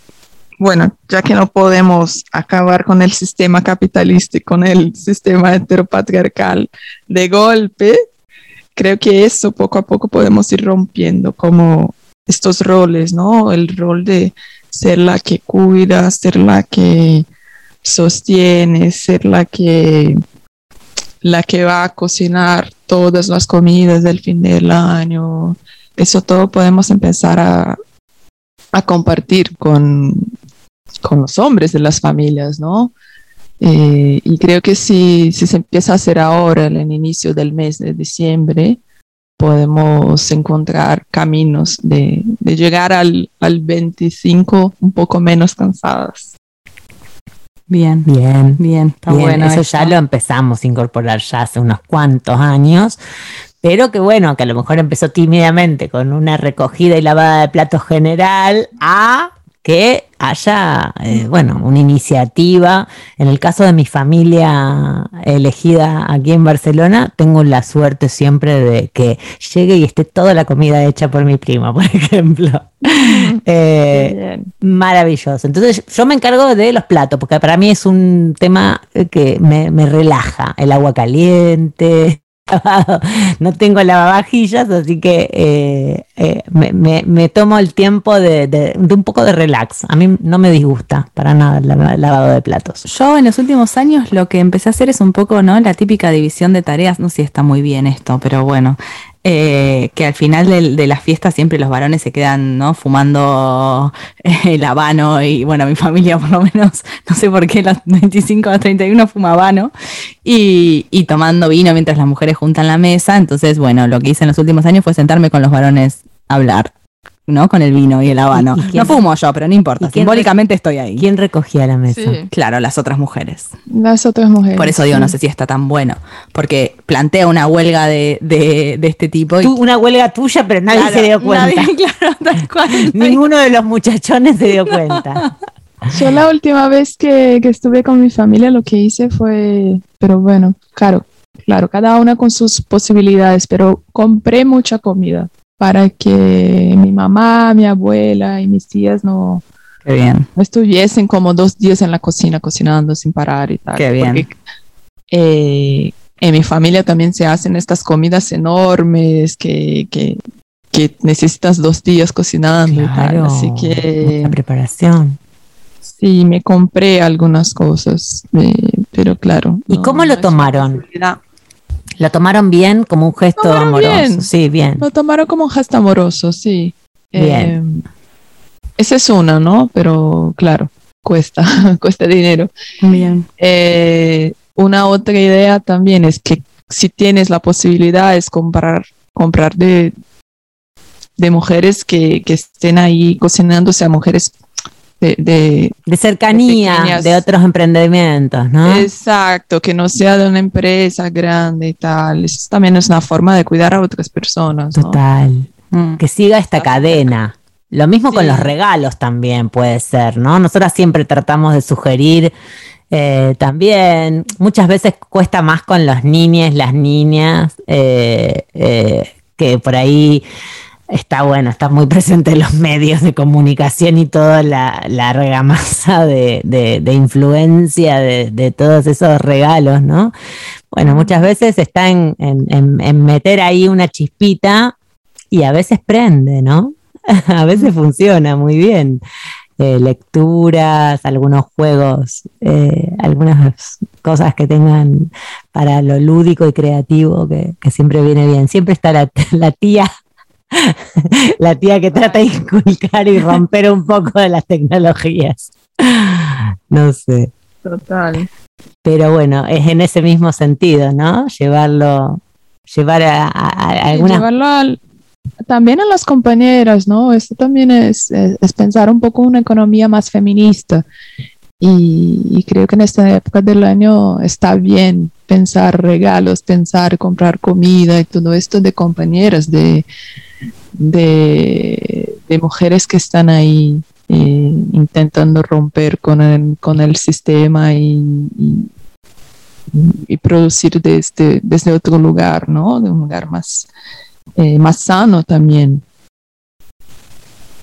bueno, ya que no podemos acabar con el sistema capitalista y con el sistema heteropatriarcal de golpe, creo que eso poco a poco podemos ir rompiendo como estos roles, ¿no? El rol de ser la que cuida, ser la que sostiene, ser la que la que va a cocinar todas las comidas del fin del año. Eso todo podemos empezar a, a compartir con, con los hombres de las familias, ¿no? Eh, y creo que si, si se empieza a hacer ahora, en el inicio del mes de diciembre, podemos encontrar caminos de, de llegar al, al 25 un poco menos cansadas. Bien, Bien. bien, está Bien, bueno. eso esto. ya lo empezamos a incorporar ya hace unos cuantos años, pero que bueno, que a lo mejor empezó tímidamente con una recogida y lavada de platos general a que haya, eh, bueno, una iniciativa. En el caso de mi familia elegida aquí en Barcelona, tengo la suerte siempre de que llegue y esté toda la comida hecha por mi prima, por ejemplo. Eh, maravilloso. Entonces yo me encargo de los platos, porque para mí es un tema que me, me relaja. El agua caliente. No tengo lavavajillas, así que eh, eh, me, me- me tomo el tiempo de, de- de un poco de relax. A mí no me disgusta para nada el lava- lavado de platos. Yo en los últimos años lo que empecé a hacer es un poco, ¿no? La típica división de tareas. No sé si está muy bien esto, pero bueno. Eh, que al final del- de, las fiestas siempre los varones se quedan, ¿no? Fumando eh, el habano y bueno, mi familia por lo menos, no sé por qué, los 25 a los 31 fuma habano y, y tomando vino mientras las mujeres juntan la mesa. Entonces, bueno, lo que hice en los últimos años fue sentarme con los varones a hablar. ¿No? Con el vino y el habano. ¿Y- y quién- no fumo yo, pero no importa. Simbólicamente estoy ahí. ¿Quién recogía la mesa? Sí, Claro, las otras mujeres. las otras mujeres. Por eso digo, sí. no sé si está tan bueno. Porque plantea una huelga de, de- de este tipo. y- Tú, una huelga tuya, pero nadie Claro, se dio cuenta. nadie, claro, tal cual. Ninguno de los muchachones se dio cuenta. Yo la última vez que, que estuve con mi familia lo que hice fue, pero bueno, claro, claro, cada una con sus posibilidades, pero compré mucha comida para que mi mamá, mi abuela y mis tías no, Qué bien. no estuviesen como dos días en la cocina cocinando sin parar y tal. Qué bien. Porque, eh, en mi familia también se hacen estas comidas enormes que, que, que necesitas dos días cocinando y tal. Así que mucha preparación. Sí, me compré algunas cosas, eh, pero claro. ¿Y cómo lo tomaron? posibilidad. Lo tomaron bien como un gesto amoroso. bien. Sí, bien. Lo tomaron como un gesto amoroso, sí. Bien. Eh, esa es una, ¿no? Pero claro, cuesta, cuesta dinero. Bien. Eh, una otra idea también es que si tienes la posibilidad es comprar, comprar de, de mujeres que, que estén ahí cocinando, o sea, mujeres de, de- De cercanía, de otros emprendimientos, ¿no? Exacto, que no sea de una empresa grande y tal. Eso también es una forma de cuidar a otras personas. ¿no? Total. Mm. Que siga esta cadena. Lo mismo con los regalos también puede ser, ¿no? Nosotras siempre tratamos de sugerir eh, también, muchas veces cuesta más con los niños, las niñas, eh, eh, que por ahí está bueno, está muy presente en los medios de comunicación y toda la, la argamasa de, de- de influencia de, de todos esos regalos, ¿no? Bueno, muchas veces está en, en- en- meter ahí una chispita y a veces prende, ¿no? a veces funciona muy bien. Eh, lecturas, algunos juegos, eh, algunas cosas que tengan para lo lúdico y creativo que, que siempre viene bien. Siempre está la, la tía, la tía que trata de inculcar y romper un poco de las tecnologías. No sé. Total. Pero bueno, es en ese mismo sentido, ¿no? Llevarlo, llevar a, a- a Y algunas llevarlo al- también a las compañeras, ¿no? Esto también es, es- es pensar un poco una economía más feminista. Y, creo que en esta época del año está bien pensar regalos, pensar comprar comida y todo esto de compañeras, de, de, mujeres que están ahí eh, intentando romper con el, con el sistema y, y- producir desde, desde otro lugar, ¿no? De un lugar más, eh, más sano también.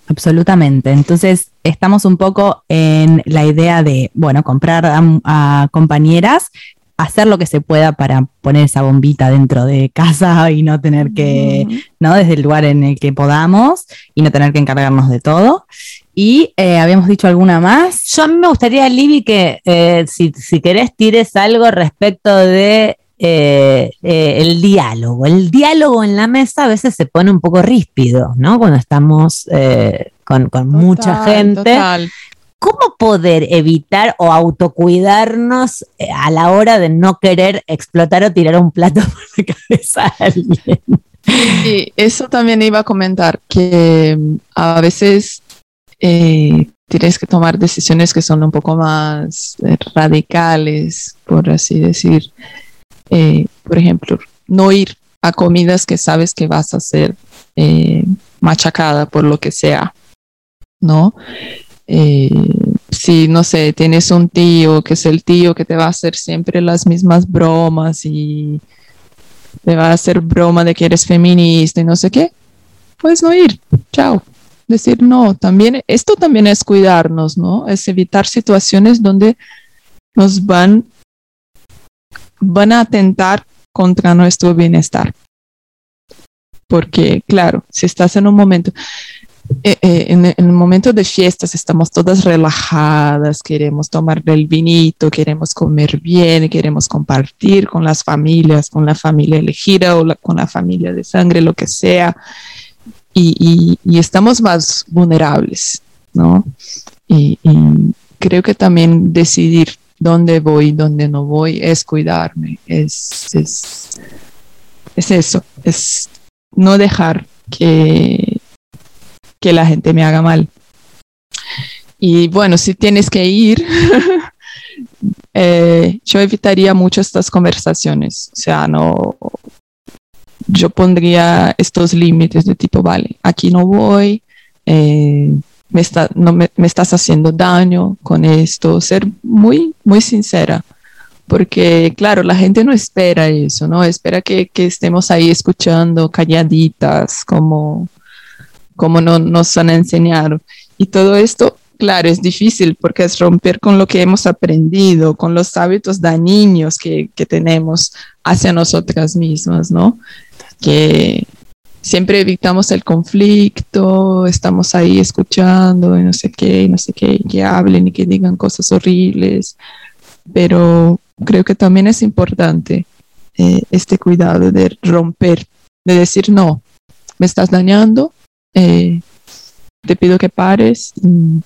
Absolutamente. Entonces, estamos un poco en la idea de, bueno, comprar a, a compañeras, hacer lo que se pueda para poner esa bombita dentro de casa y no tener que, ¿no? Desde el lugar en el que podamos y no tener que encargarnos de todo. Y eh, habíamos dicho alguna más. Yo a mí me gustaría, Libby, que eh, si, si querés tires algo respecto de eh, eh, el diálogo. El diálogo en la mesa a veces se pone un poco ríspido, ¿no? Cuando estamos eh, con, con mucha gente. total. ¿Cómo poder evitar o autocuidarnos eh, a la hora de no querer explotar o tirar un plato por la cabeza a alguien? Y eso también iba a comentar, que mm, a veces eh, tienes que tomar decisiones que son un poco más eh, radicales, por así decir. Eh, por ejemplo, no ir a comidas que sabes que vas a ser machacada por lo que sea, ¿no? Eh, si, no sé, tienes un tío que es el tío que te va a hacer siempre las mismas bromas y te va a hacer broma de que eres feminista y no sé qué, puedes no ir, chao. Decir no, también, esto también es cuidarnos, ¿no? Es evitar situaciones donde nos van, van a atentar contra nuestro bienestar. Porque, claro, si estás en un momento, eh, eh, en, en el momento de fiestas estamos todas relajadas, queremos tomar el vinito, queremos comer bien, queremos compartir con las familias, con la familia elegida o la- con la familia de sangre, lo que sea, y, y- y estamos más vulnerables, ¿no? Y, y creo que también decidir dónde voy, dónde no voy, es cuidarme, es, es, es eso, es no dejar que, que la gente me haga mal. Y bueno, si tienes que ir, eh, yo evitaría mucho estas conversaciones. O sea, no, yo pondría estos límites de tipo, vale, aquí no voy, eh, me, está, no me, me estás haciendo daño con esto, ser muy, muy sincera porque claro, la gente no espera eso, ¿no? Espera que, que estemos ahí escuchando calladitas, como, como no, nos han enseñado. Y todo esto, claro, es difícil porque es romper con lo que hemos aprendido, con los hábitos dañinos que, que tenemos hacia nosotras mismas, ¿no? Que siempre evitamos el conflicto, estamos ahí escuchando y no sé qué, y no sé qué, que hablen y que digan cosas horribles, pero creo que también es importante eh, este cuidado de romper, de decir no, me estás dañando, eh, te pido que pares y,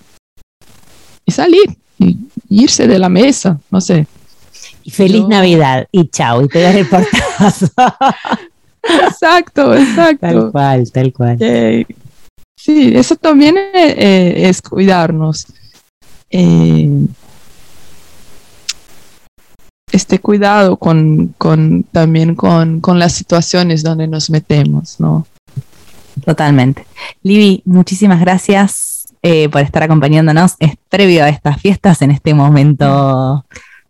y salir, y irse de la mesa, no sé. Y feliz Yo- Navidad. Y chao. Y pegar el portazo. Exacto, exacto. tal cual, tal cual. Eh, sí, eso también eh, es cuidarnos. Este cuidado con, con también con, con las situaciones donde nos metemos, ¿no? Totalmente. Libby, muchísimas gracias eh, por estar acompañándonos. Es previo a estas fiestas en este momento.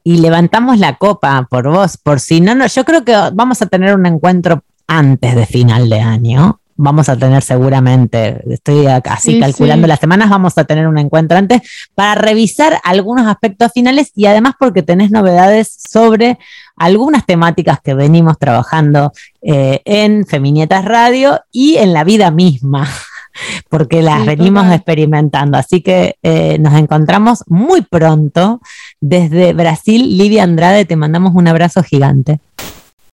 Y levantamos la copa por vos, por si no, no, yo creo que vamos a tener un encuentro antes de final de año. Vamos a tener seguramente, estoy así Sí, calculando sí. las semanas, vamos a tener un encuentro antes para revisar algunos aspectos finales y además porque tenés novedades sobre algunas temáticas que venimos trabajando eh, en Feminietas Radio y en la vida misma, porque las Sí, venimos total. experimentando. Así que eh, nos encontramos muy pronto desde Brasil. Lidia Andrade, te mandamos un abrazo gigante.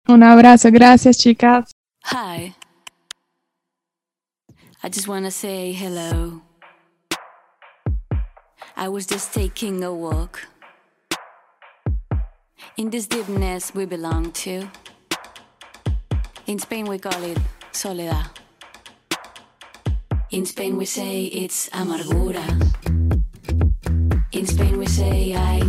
Un abrazo, gracias chicas. Hi. I just want to say hello. I was just taking a walk. In this deepness we belong to. In Spain we call it soledad. In Spain we say it's amargura. In Spain we say ay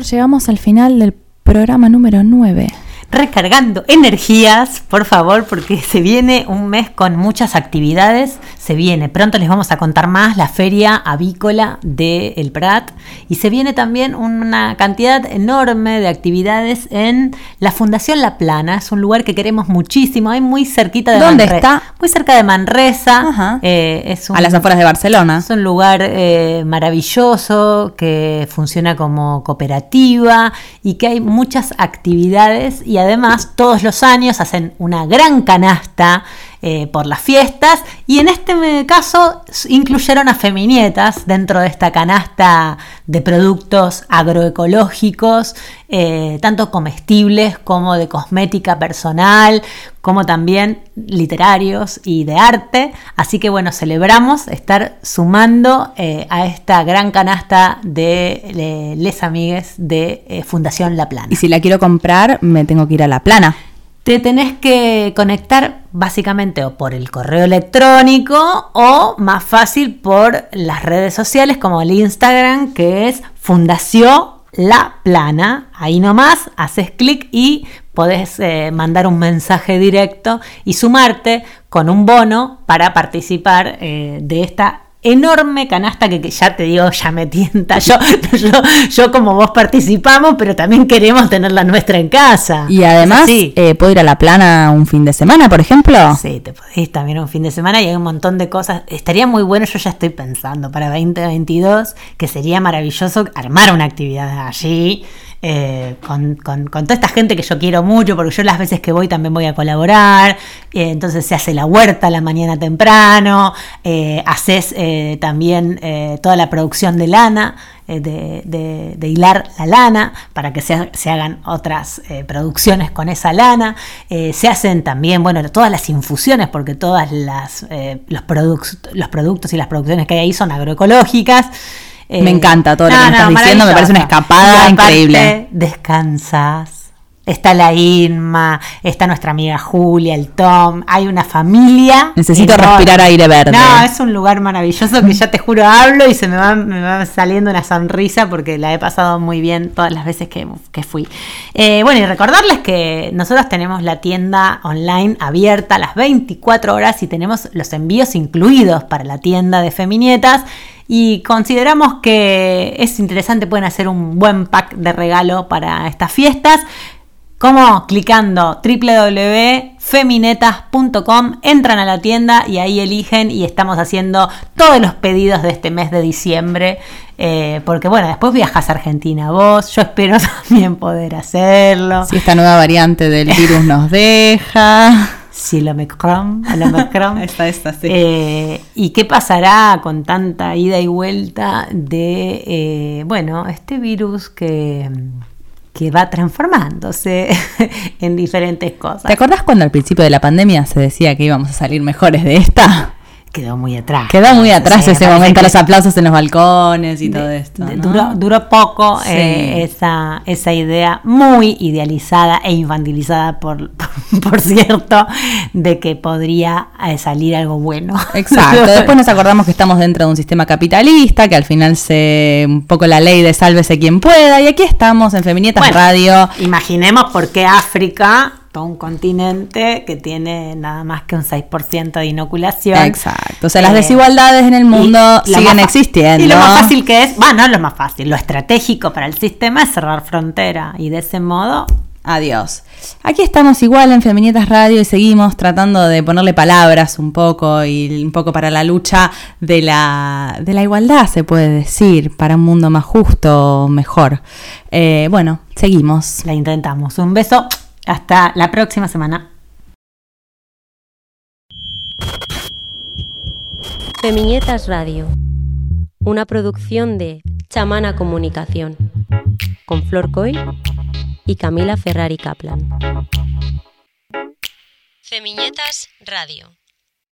Llegamos al final del programa número 9. Recargando energías, por favor, porque se viene un mes con muchas actividades. Se viene, pronto les vamos a contar más, la feria avícola de El Prat. Y se viene también una cantidad enorme de actividades en la Fundación La Plana. Es un lugar que queremos muchísimo, hay muy cerquita de ¿Dónde Manre- está? Muy cerca de Manresa. Ajá. Eh, es un- A las afueras de Barcelona. es un lugar eh, maravilloso que funciona como cooperativa y que hay muchas actividades y además todos los años hacen una gran canasta eh, por las fiestas y en este caso incluyeron a Feminietas dentro de esta canasta de productos agroecológicos, eh, tanto comestibles como de cosmética personal, como también literarios y de arte. Así que bueno, celebramos estar sumando eh, a esta gran canasta de Les Amigues de eh, Fundación La Plana. Y si la quiero comprar, me tengo que ir a la plana. Te tenés que conectar básicamente o por el correo electrónico o más fácil por las redes sociales como el Instagram que es Fundación La Plana. Ahí nomás haces clic y podés eh, mandar un mensaje directo y sumarte con un bono para participar eh, de esta enorme canasta que, que ya te digo, ya me tienta. Yo, yo, yo como vos participamos, pero también queremos tener la nuestra en casa. Y además, eh, ¿puedo ir a la plana un fin de semana, por ejemplo? Sí, te podés también un fin de semana y hay un montón de cosas. Estaría muy bueno, yo ya estoy pensando para 2022 que sería maravilloso armar una actividad allí. Eh, con, con- toda esta gente que yo quiero mucho, porque yo las veces que voy también voy a colaborar, eh, entonces se hace la huerta la mañana temprano, eh, haces también toda la producción de lana, de, hilar la lana, para que se, hagan otras producciones con esa lana, se hacen también, bueno, todas las infusiones, porque eh, los, produc- los productos y las producciones que hay ahí son agroecológicas. Me encanta todo lo que me estás diciendo, me parece una escapada aparte, increíble. Descansas. Está la Inma, está nuestra amiga Julia, el Tom, hay una familia. Necesito enorme. respirar aire verde. No, es un lugar maravilloso que ya te juro hablo y se me va, me va saliendo una sonrisa porque la he pasado muy bien todas las veces que, que fui. Eh, bueno, y recordarles que nosotros tenemos la tienda online abierta a las 24 horas y tenemos los envíos incluidos para la tienda de Feminietas. Y consideramos que es interesante, pueden hacer un buen pack de regalo para estas fiestas. Como clicando www.feminetas.com, entran a la tienda y ahí eligen y estamos haciendo todos los pedidos de este mes de diciembre. eh, porque bueno, después viajas a Argentina vos, yo espero también poder hacerlo. Si esta nueva variante del virus nos deja. Si Omicron, el Omicron. Esta, esta, sí. Eh, ¿Y qué pasará con tanta ida y vuelta de, eh, bueno, este virus que, que va transformándose en diferentes cosas? ¿Te acordás cuando al principio de la pandemia se decía que íbamos a salir mejores de esta? Quedó muy atrás. Quedó muy atrás Sí, ese momento, que los aplausos en los balcones y de- todo esto. de- ¿no? duró, duró poco Sí. eh, esa, esa idea muy idealizada e infantilizada, por, por cierto, de que podría eh, salir algo bueno. Exacto. Después nos acordamos que estamos dentro de un sistema capitalista, que al final se un poco la ley de sálvese quien pueda. Y aquí estamos en Feminietas Bueno, Radio. Imaginemos por qué África, todo un continente que tiene nada más que un 6% de inoculación. Exacto. O sea, las Eh, desigualdades en el mundo siguen más existiendo. Y lo más fácil que es, bueno, no lo más fácil, lo estratégico para el sistema es cerrar frontera y de ese modo Adiós. Aquí estamos igual en Feminietas Radio y seguimos tratando de ponerle palabras un poco y un poco para la lucha de la, de la igualdad, se puede decir, para un mundo más justo, mejor. Eh, bueno, seguimos. la intentamos. Un beso, hasta la próxima semana. Femiñetas Radio, una producción de Chamana Comunicación, con Flor Coy y Camila Ferrari Kaplan. Femiñetas Radio.